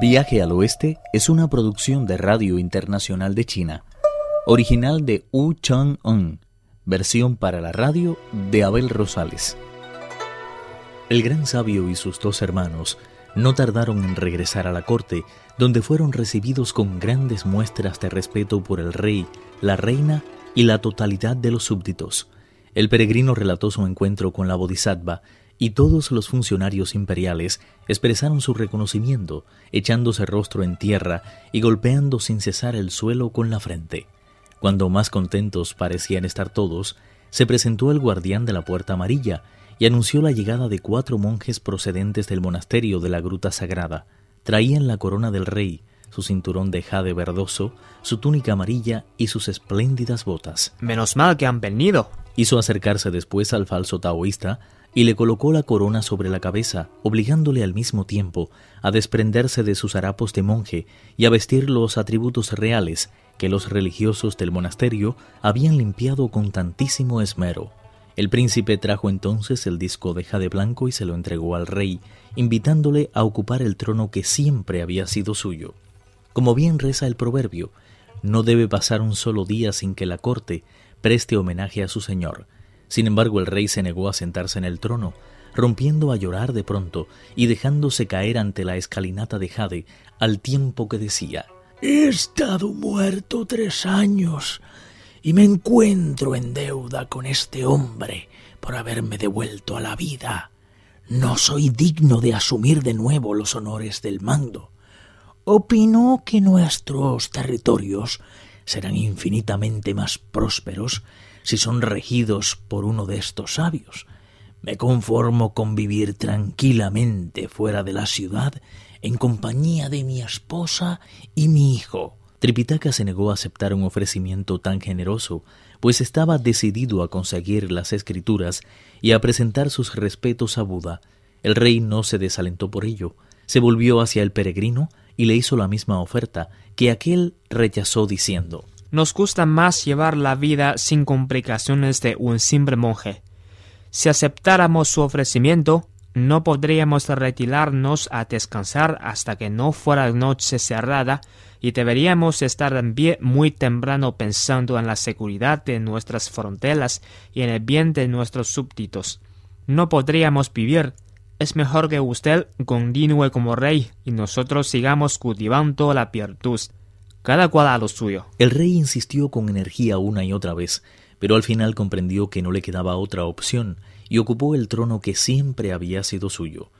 Viaje al Oeste es una producción de Radio Internacional de China, original de Wu Chang-un, versión para la radio de Abel Rosales. El gran sabio y sus dos hermanos no tardaron en regresar a la corte, donde fueron recibidos con grandes muestras de respeto por el rey, la reina y la totalidad de los súbditos. El peregrino relató su encuentro con la Bodhisattva y todos los funcionarios imperiales expresaron su reconocimiento, echándose rostro en tierra y golpeando sin cesar el suelo con la frente. Cuando más contentos parecían estar todos, se presentó el guardián de la puerta amarilla y anunció la llegada de cuatro monjes procedentes del monasterio de la Gruta Sagrada. Traían la corona del rey, su cinturón de jade verdoso, su túnica amarilla y sus espléndidas botas. Menos mal que han venido. Hizo acercarse después al falso taoísta y le colocó la corona sobre la cabeza, obligándole al mismo tiempo a desprenderse de sus harapos de monje y a vestir los atributos reales que los religiosos del monasterio habían limpiado con tantísimo esmero. El príncipe trajo entonces el disco de jade blanco y se lo entregó al rey, invitándole a ocupar el trono que siempre había sido suyo. Como bien reza el proverbio, no debe pasar un solo día sin que la corte preste homenaje a su señor, sin embargo, el rey se negó a sentarse en el trono, rompiendo a llorar de pronto y dejándose caer ante la escalinata de Jade, al tiempo que decía He estado muerto tres años y me encuentro en deuda con este hombre por haberme devuelto a la vida. No soy digno de asumir de nuevo los honores del mando. Opino que nuestros territorios serán infinitamente más prósperos si son regidos por uno de estos sabios. Me conformo con vivir tranquilamente fuera de la ciudad en compañía de mi esposa y mi hijo. Tripitaka se negó a aceptar un ofrecimiento tan generoso, pues estaba decidido a conseguir las escrituras y a presentar sus respetos a Buda. El rey no se desalentó por ello, se volvió hacia el peregrino y le hizo la misma oferta, que aquel rechazó diciendo nos gusta más llevar la vida sin complicaciones de un simple monje. Si aceptáramos su ofrecimiento, no podríamos retirarnos a descansar hasta que no fuera noche cerrada y deberíamos estar en pie muy temprano pensando en la seguridad de nuestras fronteras y en el bien de nuestros súbditos. No podríamos vivir. Es mejor que usted continúe como rey y nosotros sigamos cultivando la virtud cada cual a lo suyo. El rey insistió con energía una y otra vez, pero al final comprendió que no le quedaba otra opción y ocupó el trono que siempre había sido suyo.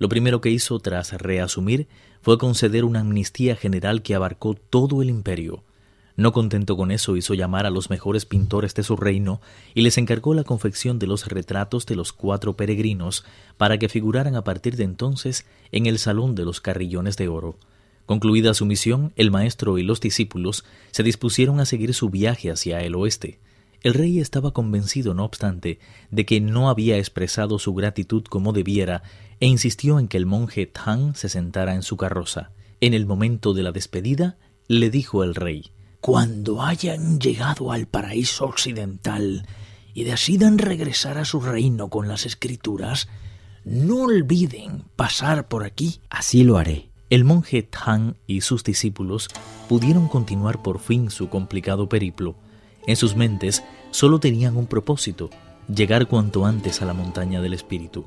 Lo primero que hizo tras reasumir fue conceder una amnistía general que abarcó todo el imperio. No contento con eso, hizo llamar a los mejores pintores de su reino y les encargó la confección de los retratos de los cuatro peregrinos para que figuraran a partir de entonces en el salón de los carrillones de oro. Concluida su misión, el maestro y los discípulos se dispusieron a seguir su viaje hacia el oeste. El rey estaba convencido, no obstante, de que no había expresado su gratitud como debiera e insistió en que el monje Tang se sentara en su carroza. En el momento de la despedida, le dijo el rey Cuando hayan llegado al paraíso occidental y decidan regresar a su reino con las escrituras, no olviden pasar por aquí. Así lo haré. El monje Tang y sus discípulos pudieron continuar por fin su complicado periplo. En sus mentes solo tenían un propósito, llegar cuanto antes a la montaña del espíritu.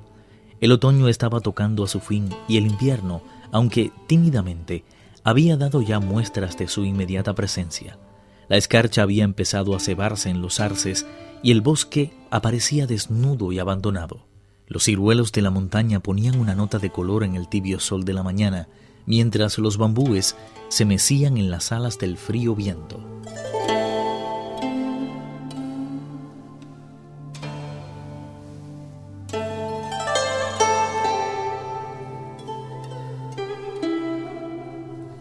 El otoño estaba tocando a su fin y el invierno, aunque tímidamente, había dado ya muestras de su inmediata presencia. La escarcha había empezado a cebarse en los arces y el bosque aparecía desnudo y abandonado. Los ciruelos de la montaña ponían una nota de color en el tibio sol de la mañana mientras los bambúes se mecían en las alas del frío viento.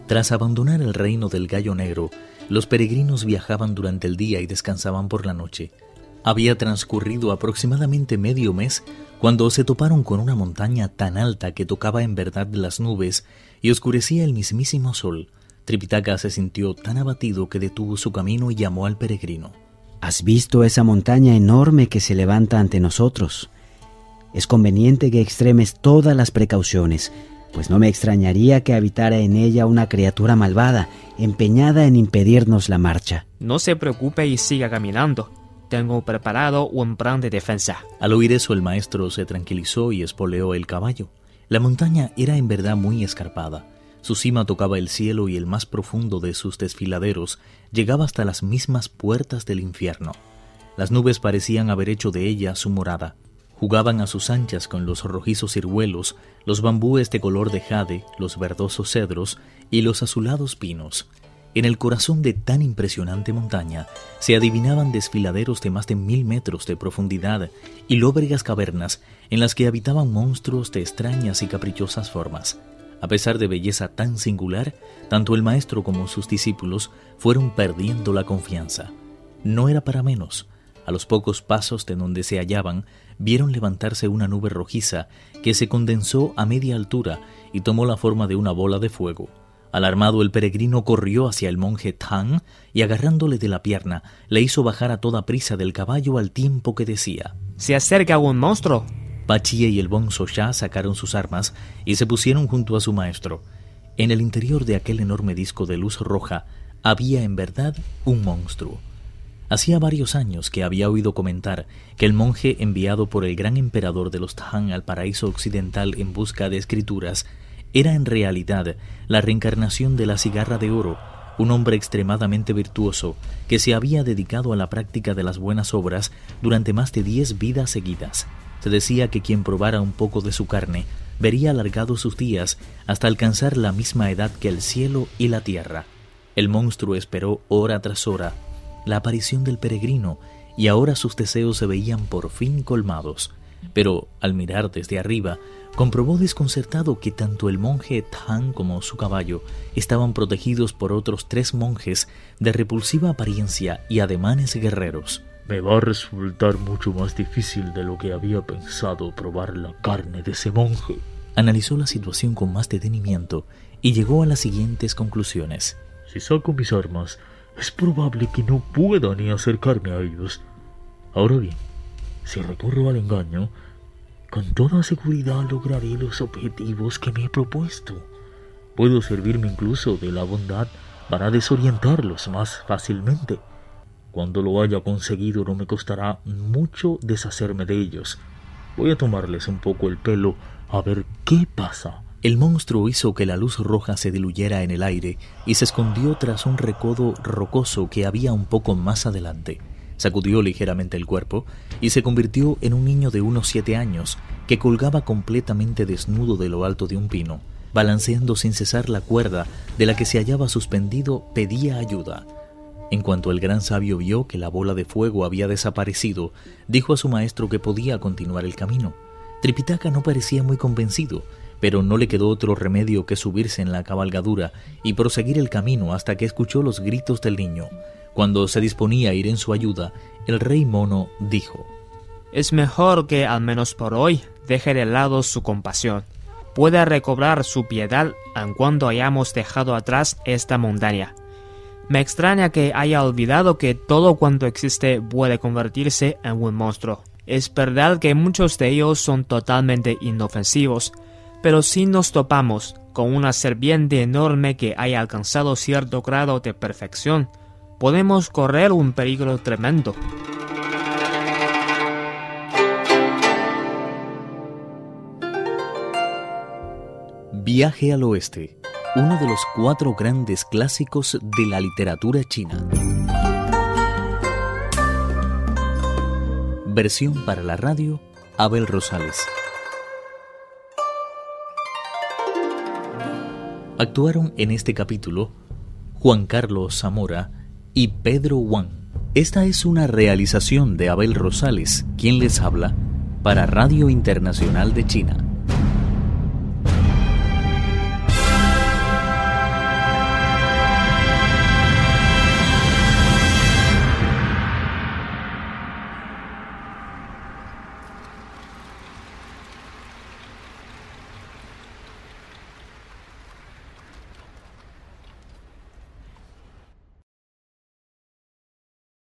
Tras abandonar el reino del gallo negro, los peregrinos viajaban durante el día y descansaban por la noche. Había transcurrido aproximadamente medio mes cuando se toparon con una montaña tan alta que tocaba en verdad las nubes y oscurecía el mismísimo sol, Tripitaka se sintió tan abatido que detuvo su camino y llamó al peregrino. ¿Has visto esa montaña enorme que se levanta ante nosotros? Es conveniente que extremes todas las precauciones, pues no me extrañaría que habitara en ella una criatura malvada, empeñada en impedirnos la marcha. No se preocupe y siga caminando. Tengo preparado un plan de defensa. Al oír eso el maestro se tranquilizó y espoleó el caballo. La montaña era en verdad muy escarpada. Su cima tocaba el cielo y el más profundo de sus desfiladeros llegaba hasta las mismas puertas del infierno. Las nubes parecían haber hecho de ella su morada. Jugaban a sus anchas con los rojizos ciruelos, los bambúes de color de jade, los verdosos cedros y los azulados pinos. En el corazón de tan impresionante montaña se adivinaban desfiladeros de más de mil metros de profundidad y lóbregas cavernas en las que habitaban monstruos de extrañas y caprichosas formas. A pesar de belleza tan singular, tanto el maestro como sus discípulos fueron perdiendo la confianza. No era para menos. A los pocos pasos de donde se hallaban, vieron levantarse una nube rojiza que se condensó a media altura y tomó la forma de una bola de fuego. Alarmado el peregrino corrió hacia el monje Tang y agarrándole de la pierna le hizo bajar a toda prisa del caballo al tiempo que decía Se acerca un monstruo. Pachie y el bonzo ya sacaron sus armas y se pusieron junto a su maestro. En el interior de aquel enorme disco de luz roja había en verdad un monstruo. Hacía varios años que había oído comentar que el monje enviado por el gran emperador de los Tang al paraíso occidental en busca de escrituras era en realidad la reencarnación de la cigarra de oro, un hombre extremadamente virtuoso que se había dedicado a la práctica de las buenas obras durante más de diez vidas seguidas. Se decía que quien probara un poco de su carne vería alargados sus días hasta alcanzar la misma edad que el cielo y la tierra. El monstruo esperó hora tras hora la aparición del peregrino y ahora sus deseos se veían por fin colmados. Pero al mirar desde arriba, comprobó desconcertado que tanto el monje Tang como su caballo estaban protegidos por otros tres monjes de repulsiva apariencia y ademanes guerreros. Me va a resultar mucho más difícil de lo que había pensado probar la carne de ese monje. Analizó la situación con más detenimiento y llegó a las siguientes conclusiones. Si saco mis armas, es probable que no pueda ni acercarme a ellos. Ahora bien, si recurro al engaño, con toda seguridad lograré los objetivos que me he propuesto. Puedo servirme incluso de la bondad para desorientarlos más fácilmente. Cuando lo haya conseguido no me costará mucho deshacerme de ellos. Voy a tomarles un poco el pelo a ver qué pasa. El monstruo hizo que la luz roja se diluyera en el aire y se escondió tras un recodo rocoso que había un poco más adelante sacudió ligeramente el cuerpo y se convirtió en un niño de unos siete años que colgaba completamente desnudo de lo alto de un pino. Balanceando sin cesar la cuerda de la que se hallaba suspendido, pedía ayuda. En cuanto el gran sabio vio que la bola de fuego había desaparecido, dijo a su maestro que podía continuar el camino. Tripitaka no parecía muy convencido, pero no le quedó otro remedio que subirse en la cabalgadura y proseguir el camino hasta que escuchó los gritos del niño. Cuando se disponía a ir en su ayuda, el rey mono dijo, Es mejor que, al menos por hoy, deje de lado su compasión. Puede recobrar su piedad en cuando hayamos dejado atrás esta montaña. Me extraña que haya olvidado que todo cuanto existe puede convertirse en un monstruo. Es verdad que muchos de ellos son totalmente inofensivos, pero si nos topamos con una serpiente enorme que haya alcanzado cierto grado de perfección, podemos correr un peligro tremendo. Viaje al Oeste, uno de los cuatro grandes clásicos de la literatura china. Versión para la radio, Abel Rosales. Actuaron en este capítulo Juan Carlos Zamora, y Pedro Wang. Esta es una realización de Abel Rosales, quien les habla, para Radio Internacional de China.